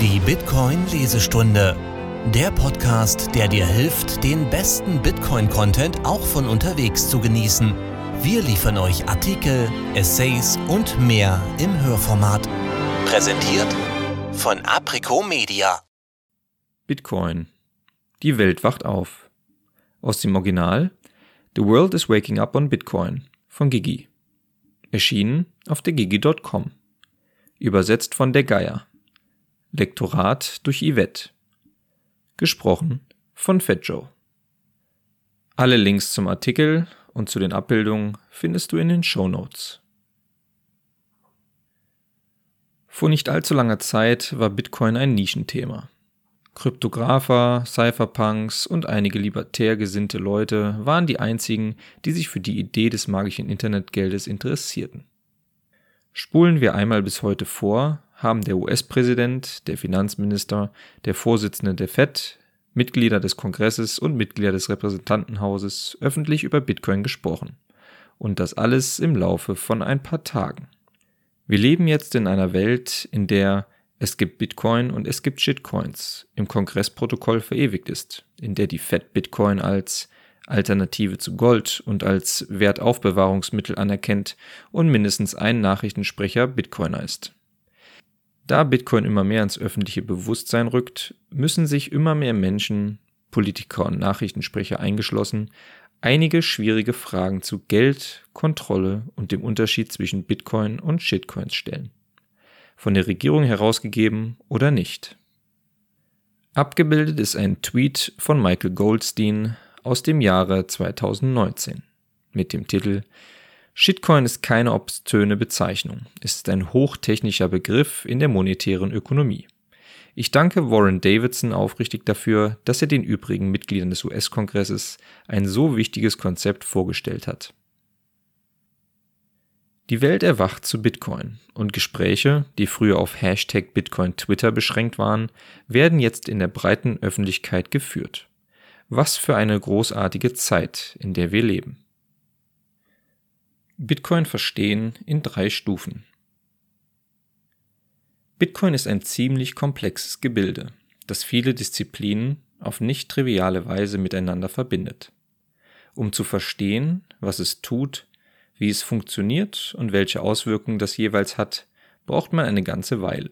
Die Bitcoin-Lesestunde. Der Podcast, der dir hilft, den besten Bitcoin-Content auch von unterwegs zu genießen. Wir liefern euch Artikel, Essays und mehr im Hörformat. Präsentiert von Aprico Media. Bitcoin. Die Welt wacht auf. Aus dem Original The World is Waking Up on Bitcoin von Gigi. Erschienen auf der Gigi.com. Übersetzt von der Geier. Lektorat durch Yvette. Gesprochen von Fat Joe. Alle Links zum Artikel und zu den Abbildungen findest du in den Show Notes. Vor nicht allzu langer Zeit war Bitcoin ein Nischenthema. Kryptographer, Cypherpunks und einige libertär gesinnte Leute waren die einzigen, die sich für die Idee des magischen Internetgeldes interessierten. Spulen wir einmal bis heute vor, haben der US-Präsident, der Finanzminister, der Vorsitzende der Fed, Mitglieder des Kongresses und Mitglieder des Repräsentantenhauses öffentlich über Bitcoin gesprochen. Und das alles im Laufe von ein paar Tagen. Wir leben jetzt in einer Welt, in der es gibt Bitcoin und es gibt Shitcoins im Kongressprotokoll verewigt ist, in der die Fed Bitcoin als Alternative zu Gold und als Wertaufbewahrungsmittel anerkennt und mindestens ein Nachrichtensprecher Bitcoiner ist. Da Bitcoin immer mehr ins öffentliche Bewusstsein rückt, müssen sich immer mehr Menschen, Politiker und Nachrichtensprecher eingeschlossen, einige schwierige Fragen zu Geld, Kontrolle und dem Unterschied zwischen Bitcoin und Shitcoins stellen von der Regierung herausgegeben oder nicht. Abgebildet ist ein Tweet von Michael Goldstein aus dem Jahre 2019 mit dem Titel Shitcoin ist keine obszöne Bezeichnung, es ist ein hochtechnischer Begriff in der monetären Ökonomie. Ich danke Warren Davidson aufrichtig dafür, dass er den übrigen Mitgliedern des US-Kongresses ein so wichtiges Konzept vorgestellt hat. Die Welt erwacht zu Bitcoin und Gespräche, die früher auf Hashtag Bitcoin Twitter beschränkt waren, werden jetzt in der breiten Öffentlichkeit geführt. Was für eine großartige Zeit, in der wir leben. Bitcoin verstehen in drei Stufen. Bitcoin ist ein ziemlich komplexes Gebilde, das viele Disziplinen auf nicht triviale Weise miteinander verbindet. Um zu verstehen, was es tut, wie es funktioniert und welche Auswirkungen das jeweils hat, braucht man eine ganze Weile.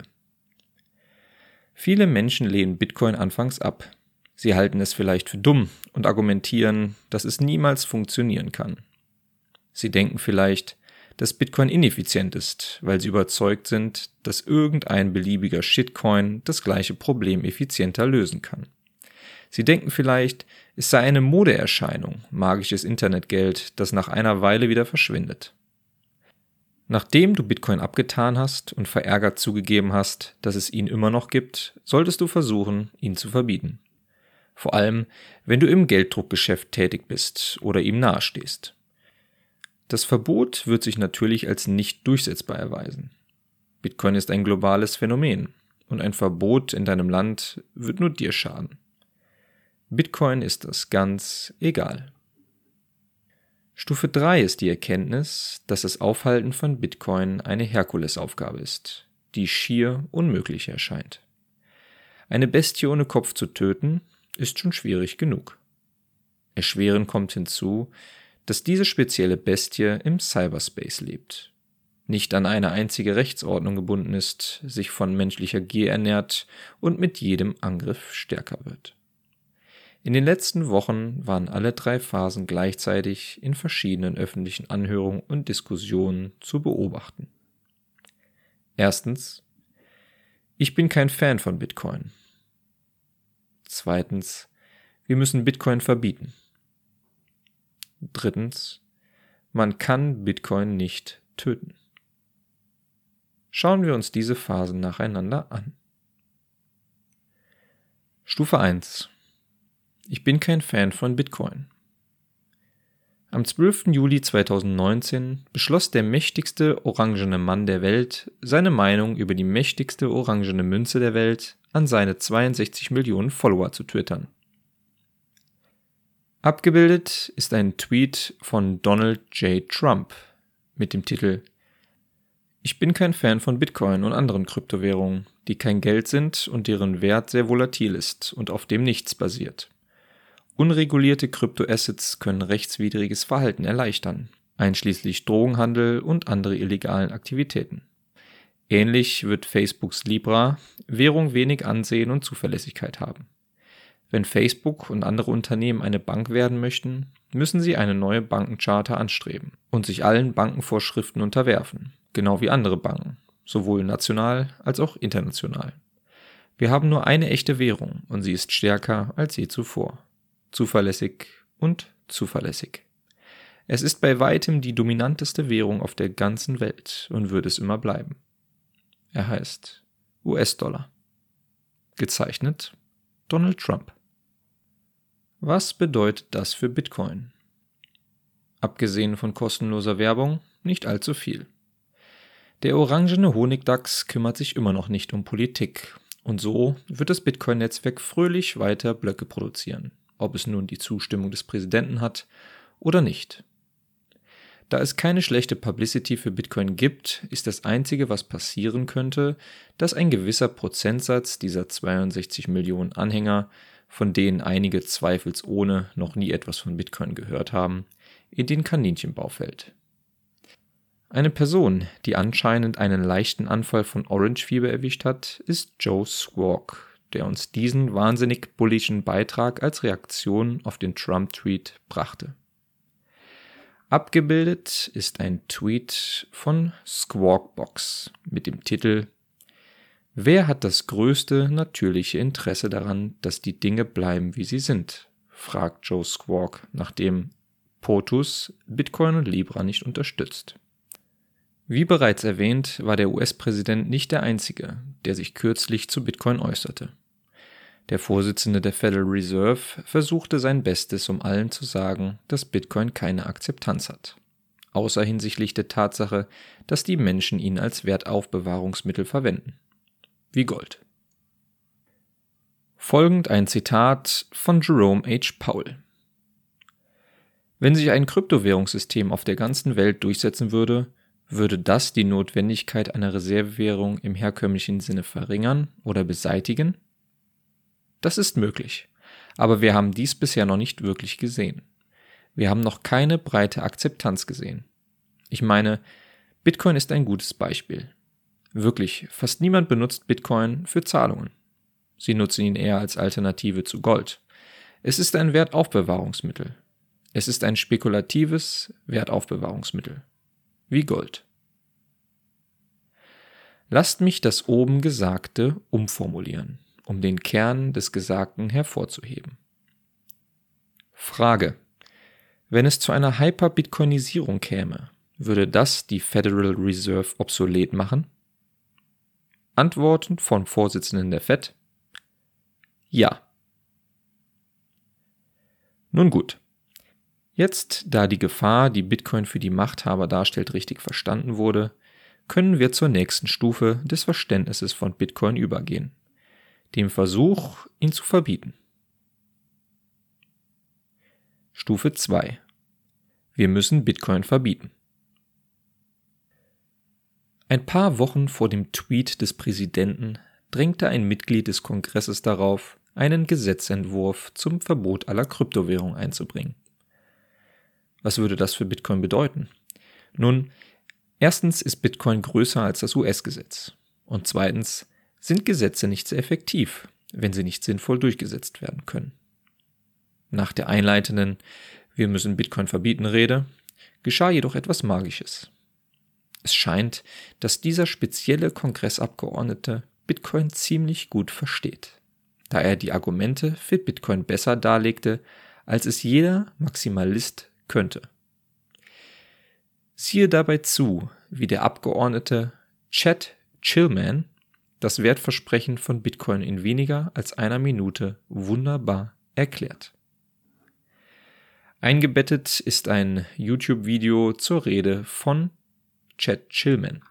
Viele Menschen lehnen Bitcoin anfangs ab. Sie halten es vielleicht für dumm und argumentieren, dass es niemals funktionieren kann. Sie denken vielleicht, dass Bitcoin ineffizient ist, weil sie überzeugt sind, dass irgendein beliebiger Shitcoin das gleiche Problem effizienter lösen kann. Sie denken vielleicht, es sei eine Modeerscheinung, magisches Internetgeld, das nach einer Weile wieder verschwindet. Nachdem du Bitcoin abgetan hast und verärgert zugegeben hast, dass es ihn immer noch gibt, solltest du versuchen, ihn zu verbieten. Vor allem, wenn du im Gelddruckgeschäft tätig bist oder ihm nahestehst. Das Verbot wird sich natürlich als nicht durchsetzbar erweisen. Bitcoin ist ein globales Phänomen und ein Verbot in deinem Land wird nur dir schaden. Bitcoin ist das ganz egal. Stufe 3 ist die Erkenntnis, dass das Aufhalten von Bitcoin eine Herkulesaufgabe ist, die schier unmöglich erscheint. Eine Bestie ohne Kopf zu töten, ist schon schwierig genug. Erschwerend kommt hinzu, dass diese spezielle Bestie im Cyberspace lebt, nicht an eine einzige Rechtsordnung gebunden ist, sich von menschlicher Gier ernährt und mit jedem Angriff stärker wird. In den letzten Wochen waren alle drei Phasen gleichzeitig in verschiedenen öffentlichen Anhörungen und Diskussionen zu beobachten. Erstens, ich bin kein Fan von Bitcoin. Zweitens, wir müssen Bitcoin verbieten. Drittens, man kann Bitcoin nicht töten. Schauen wir uns diese Phasen nacheinander an. Stufe 1 ich bin kein Fan von Bitcoin. Am 12. Juli 2019 beschloss der mächtigste orangene Mann der Welt, seine Meinung über die mächtigste orangene Münze der Welt an seine 62 Millionen Follower zu twittern. Abgebildet ist ein Tweet von Donald J. Trump mit dem Titel Ich bin kein Fan von Bitcoin und anderen Kryptowährungen, die kein Geld sind und deren Wert sehr volatil ist und auf dem nichts basiert. Unregulierte Kryptoassets können rechtswidriges Verhalten erleichtern, einschließlich Drogenhandel und andere illegalen Aktivitäten. Ähnlich wird Facebooks Libra Währung wenig Ansehen und Zuverlässigkeit haben. Wenn Facebook und andere Unternehmen eine Bank werden möchten, müssen sie eine neue Bankencharta anstreben und sich allen Bankenvorschriften unterwerfen, genau wie andere Banken, sowohl national als auch international. Wir haben nur eine echte Währung und sie ist stärker als je zuvor. Zuverlässig und zuverlässig. Es ist bei weitem die dominanteste Währung auf der ganzen Welt und wird es immer bleiben. Er heißt US-Dollar. Gezeichnet Donald Trump. Was bedeutet das für Bitcoin? Abgesehen von kostenloser Werbung nicht allzu viel. Der orangene Honigdachs kümmert sich immer noch nicht um Politik. Und so wird das Bitcoin-Netzwerk fröhlich weiter Blöcke produzieren, ob es nun die Zustimmung des Präsidenten hat oder nicht. Da es keine schlechte Publicity für Bitcoin gibt, ist das Einzige, was passieren könnte, dass ein gewisser Prozentsatz dieser 62 Millionen Anhänger, von denen einige zweifelsohne noch nie etwas von Bitcoin gehört haben, in den Kaninchenbau fällt. Eine Person, die anscheinend einen leichten Anfall von Orange-Fieber erwischt hat, ist Joe Squawk, der uns diesen wahnsinnig bullischen Beitrag als Reaktion auf den Trump-Tweet brachte. Abgebildet ist ein Tweet von Squawkbox mit dem Titel Wer hat das größte natürliche Interesse daran, dass die Dinge bleiben, wie sie sind? fragt Joe Squawk, nachdem POTUS Bitcoin und Libra nicht unterstützt. Wie bereits erwähnt, war der US-Präsident nicht der Einzige, der sich kürzlich zu Bitcoin äußerte. Der Vorsitzende der Federal Reserve versuchte sein Bestes, um allen zu sagen, dass Bitcoin keine Akzeptanz hat. Außer hinsichtlich der Tatsache, dass die Menschen ihn als Wertaufbewahrungsmittel verwenden. Wie Gold. Folgend ein Zitat von Jerome H. Powell. Wenn sich ein Kryptowährungssystem auf der ganzen Welt durchsetzen würde, würde das die Notwendigkeit einer Reservewährung im herkömmlichen Sinne verringern oder beseitigen? Das ist möglich, aber wir haben dies bisher noch nicht wirklich gesehen. Wir haben noch keine breite Akzeptanz gesehen. Ich meine, Bitcoin ist ein gutes Beispiel. Wirklich, fast niemand benutzt Bitcoin für Zahlungen. Sie nutzen ihn eher als Alternative zu Gold. Es ist ein Wertaufbewahrungsmittel. Es ist ein spekulatives Wertaufbewahrungsmittel wie Gold. Lasst mich das oben Gesagte umformulieren, um den Kern des Gesagten hervorzuheben. Frage. Wenn es zu einer Hyper-Bitcoinisierung käme, würde das die Federal Reserve obsolet machen? Antworten von Vorsitzenden der Fed. Ja. Nun gut. Jetzt, da die Gefahr, die Bitcoin für die Machthaber darstellt, richtig verstanden wurde, können wir zur nächsten Stufe des Verständnisses von Bitcoin übergehen, dem Versuch, ihn zu verbieten. Stufe 2. Wir müssen Bitcoin verbieten. Ein paar Wochen vor dem Tweet des Präsidenten drängte ein Mitglied des Kongresses darauf, einen Gesetzentwurf zum Verbot aller Kryptowährung einzubringen. Was würde das für Bitcoin bedeuten? Nun, erstens ist Bitcoin größer als das US-Gesetz. Und zweitens sind Gesetze nicht sehr effektiv, wenn sie nicht sinnvoll durchgesetzt werden können. Nach der einleitenden Wir müssen Bitcoin verbieten Rede geschah jedoch etwas Magisches. Es scheint, dass dieser spezielle Kongressabgeordnete Bitcoin ziemlich gut versteht, da er die Argumente für Bitcoin besser darlegte, als es jeder Maximalist könnte. Siehe dabei zu, wie der Abgeordnete Chad Chillman das Wertversprechen von Bitcoin in weniger als einer Minute wunderbar erklärt. Eingebettet ist ein YouTube-Video zur Rede von Chad Chillman.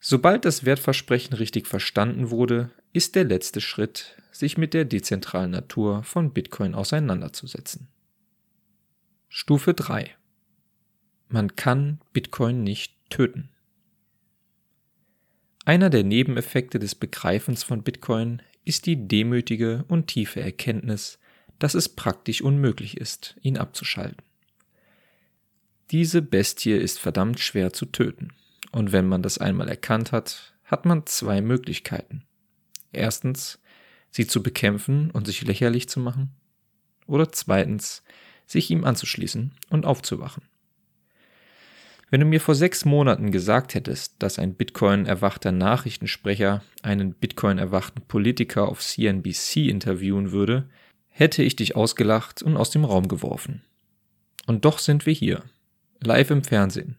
Sobald das Wertversprechen richtig verstanden wurde, ist der letzte Schritt, sich mit der dezentralen Natur von Bitcoin auseinanderzusetzen. Stufe 3 Man kann Bitcoin nicht töten. Einer der Nebeneffekte des Begreifens von Bitcoin ist die demütige und tiefe Erkenntnis, dass es praktisch unmöglich ist, ihn abzuschalten. Diese Bestie ist verdammt schwer zu töten, und wenn man das einmal erkannt hat, hat man zwei Möglichkeiten. Erstens, sie zu bekämpfen und sich lächerlich zu machen, oder zweitens, sich ihm anzuschließen und aufzuwachen. Wenn du mir vor sechs Monaten gesagt hättest, dass ein Bitcoin-erwachter Nachrichtensprecher einen Bitcoin-erwachten Politiker auf CNBC interviewen würde, hätte ich dich ausgelacht und aus dem Raum geworfen. Und doch sind wir hier, live im Fernsehen,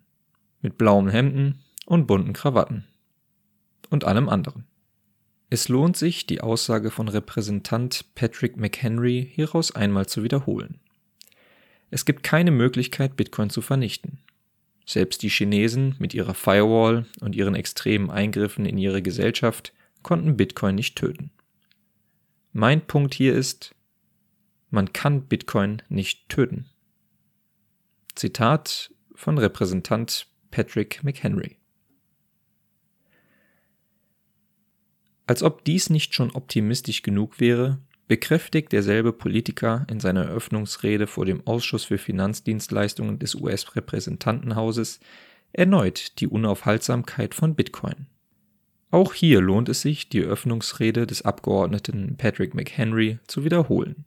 mit blauen Hemden und bunten Krawatten. Und allem anderen. Es lohnt sich, die Aussage von Repräsentant Patrick McHenry hieraus einmal zu wiederholen. Es gibt keine Möglichkeit, Bitcoin zu vernichten. Selbst die Chinesen mit ihrer Firewall und ihren extremen Eingriffen in ihre Gesellschaft konnten Bitcoin nicht töten. Mein Punkt hier ist, man kann Bitcoin nicht töten. Zitat von Repräsentant Patrick McHenry. Als ob dies nicht schon optimistisch genug wäre, bekräftigt derselbe Politiker in seiner Eröffnungsrede vor dem Ausschuss für Finanzdienstleistungen des US-Repräsentantenhauses erneut die Unaufhaltsamkeit von Bitcoin. Auch hier lohnt es sich, die Eröffnungsrede des Abgeordneten Patrick McHenry zu wiederholen.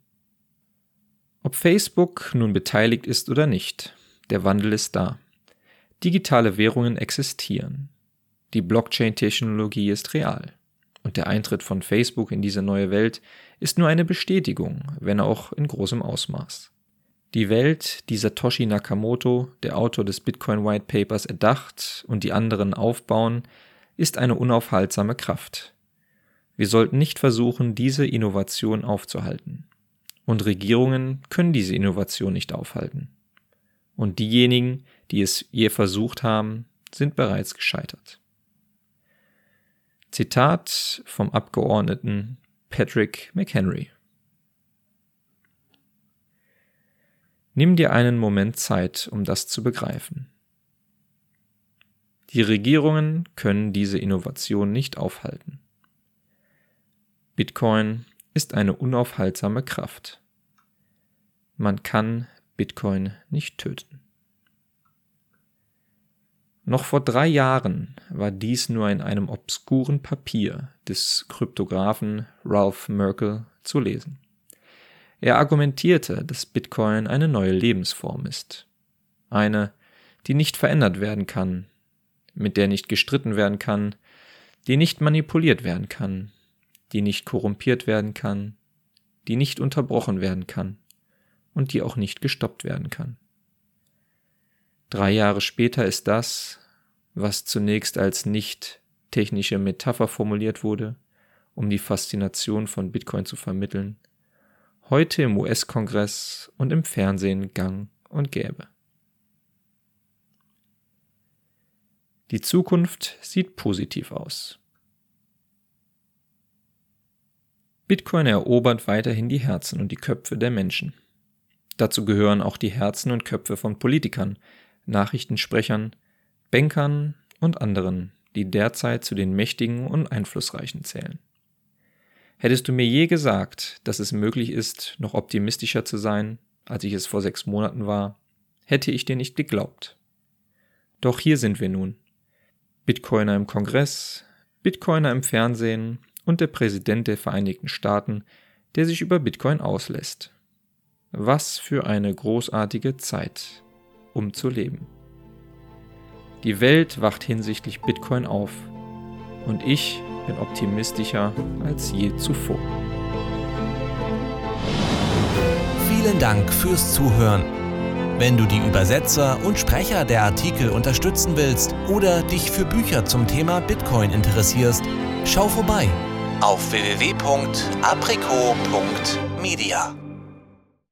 Ob Facebook nun beteiligt ist oder nicht, der Wandel ist da. Digitale Währungen existieren. Die Blockchain-Technologie ist real. Und der Eintritt von Facebook in diese neue Welt ist nur eine Bestätigung, wenn auch in großem Ausmaß. Die Welt, die Satoshi Nakamoto, der Autor des Bitcoin White Papers, erdacht und die anderen aufbauen, ist eine unaufhaltsame Kraft. Wir sollten nicht versuchen, diese Innovation aufzuhalten. Und Regierungen können diese Innovation nicht aufhalten. Und diejenigen, die es je versucht haben, sind bereits gescheitert. Zitat vom Abgeordneten Patrick McHenry. Nimm dir einen Moment Zeit, um das zu begreifen. Die Regierungen können diese Innovation nicht aufhalten. Bitcoin ist eine unaufhaltsame Kraft. Man kann Bitcoin nicht töten. Noch vor drei Jahren war dies nur in einem obskuren Papier des Kryptographen Ralph Merkel zu lesen. Er argumentierte, dass Bitcoin eine neue Lebensform ist. Eine, die nicht verändert werden kann, mit der nicht gestritten werden kann, die nicht manipuliert werden kann, die nicht korrumpiert werden kann, die nicht unterbrochen werden kann und die auch nicht gestoppt werden kann. Drei Jahre später ist das, was zunächst als nicht technische Metapher formuliert wurde, um die Faszination von Bitcoin zu vermitteln, heute im US-Kongress und im Fernsehen gang und gäbe. Die Zukunft sieht positiv aus. Bitcoin erobert weiterhin die Herzen und die Köpfe der Menschen. Dazu gehören auch die Herzen und Köpfe von Politikern, Nachrichtensprechern, Bankern und anderen, die derzeit zu den Mächtigen und Einflussreichen zählen. Hättest du mir je gesagt, dass es möglich ist, noch optimistischer zu sein, als ich es vor sechs Monaten war, hätte ich dir nicht geglaubt. Doch hier sind wir nun. Bitcoiner im Kongress, Bitcoiner im Fernsehen und der Präsident der Vereinigten Staaten, der sich über Bitcoin auslässt. Was für eine großartige Zeit, um zu leben. Die Welt wacht hinsichtlich Bitcoin auf und ich bin optimistischer als je zuvor. Vielen Dank fürs Zuhören. Wenn du die Übersetzer und Sprecher der Artikel unterstützen willst oder dich für Bücher zum Thema Bitcoin interessierst, schau vorbei auf www.aprico.media.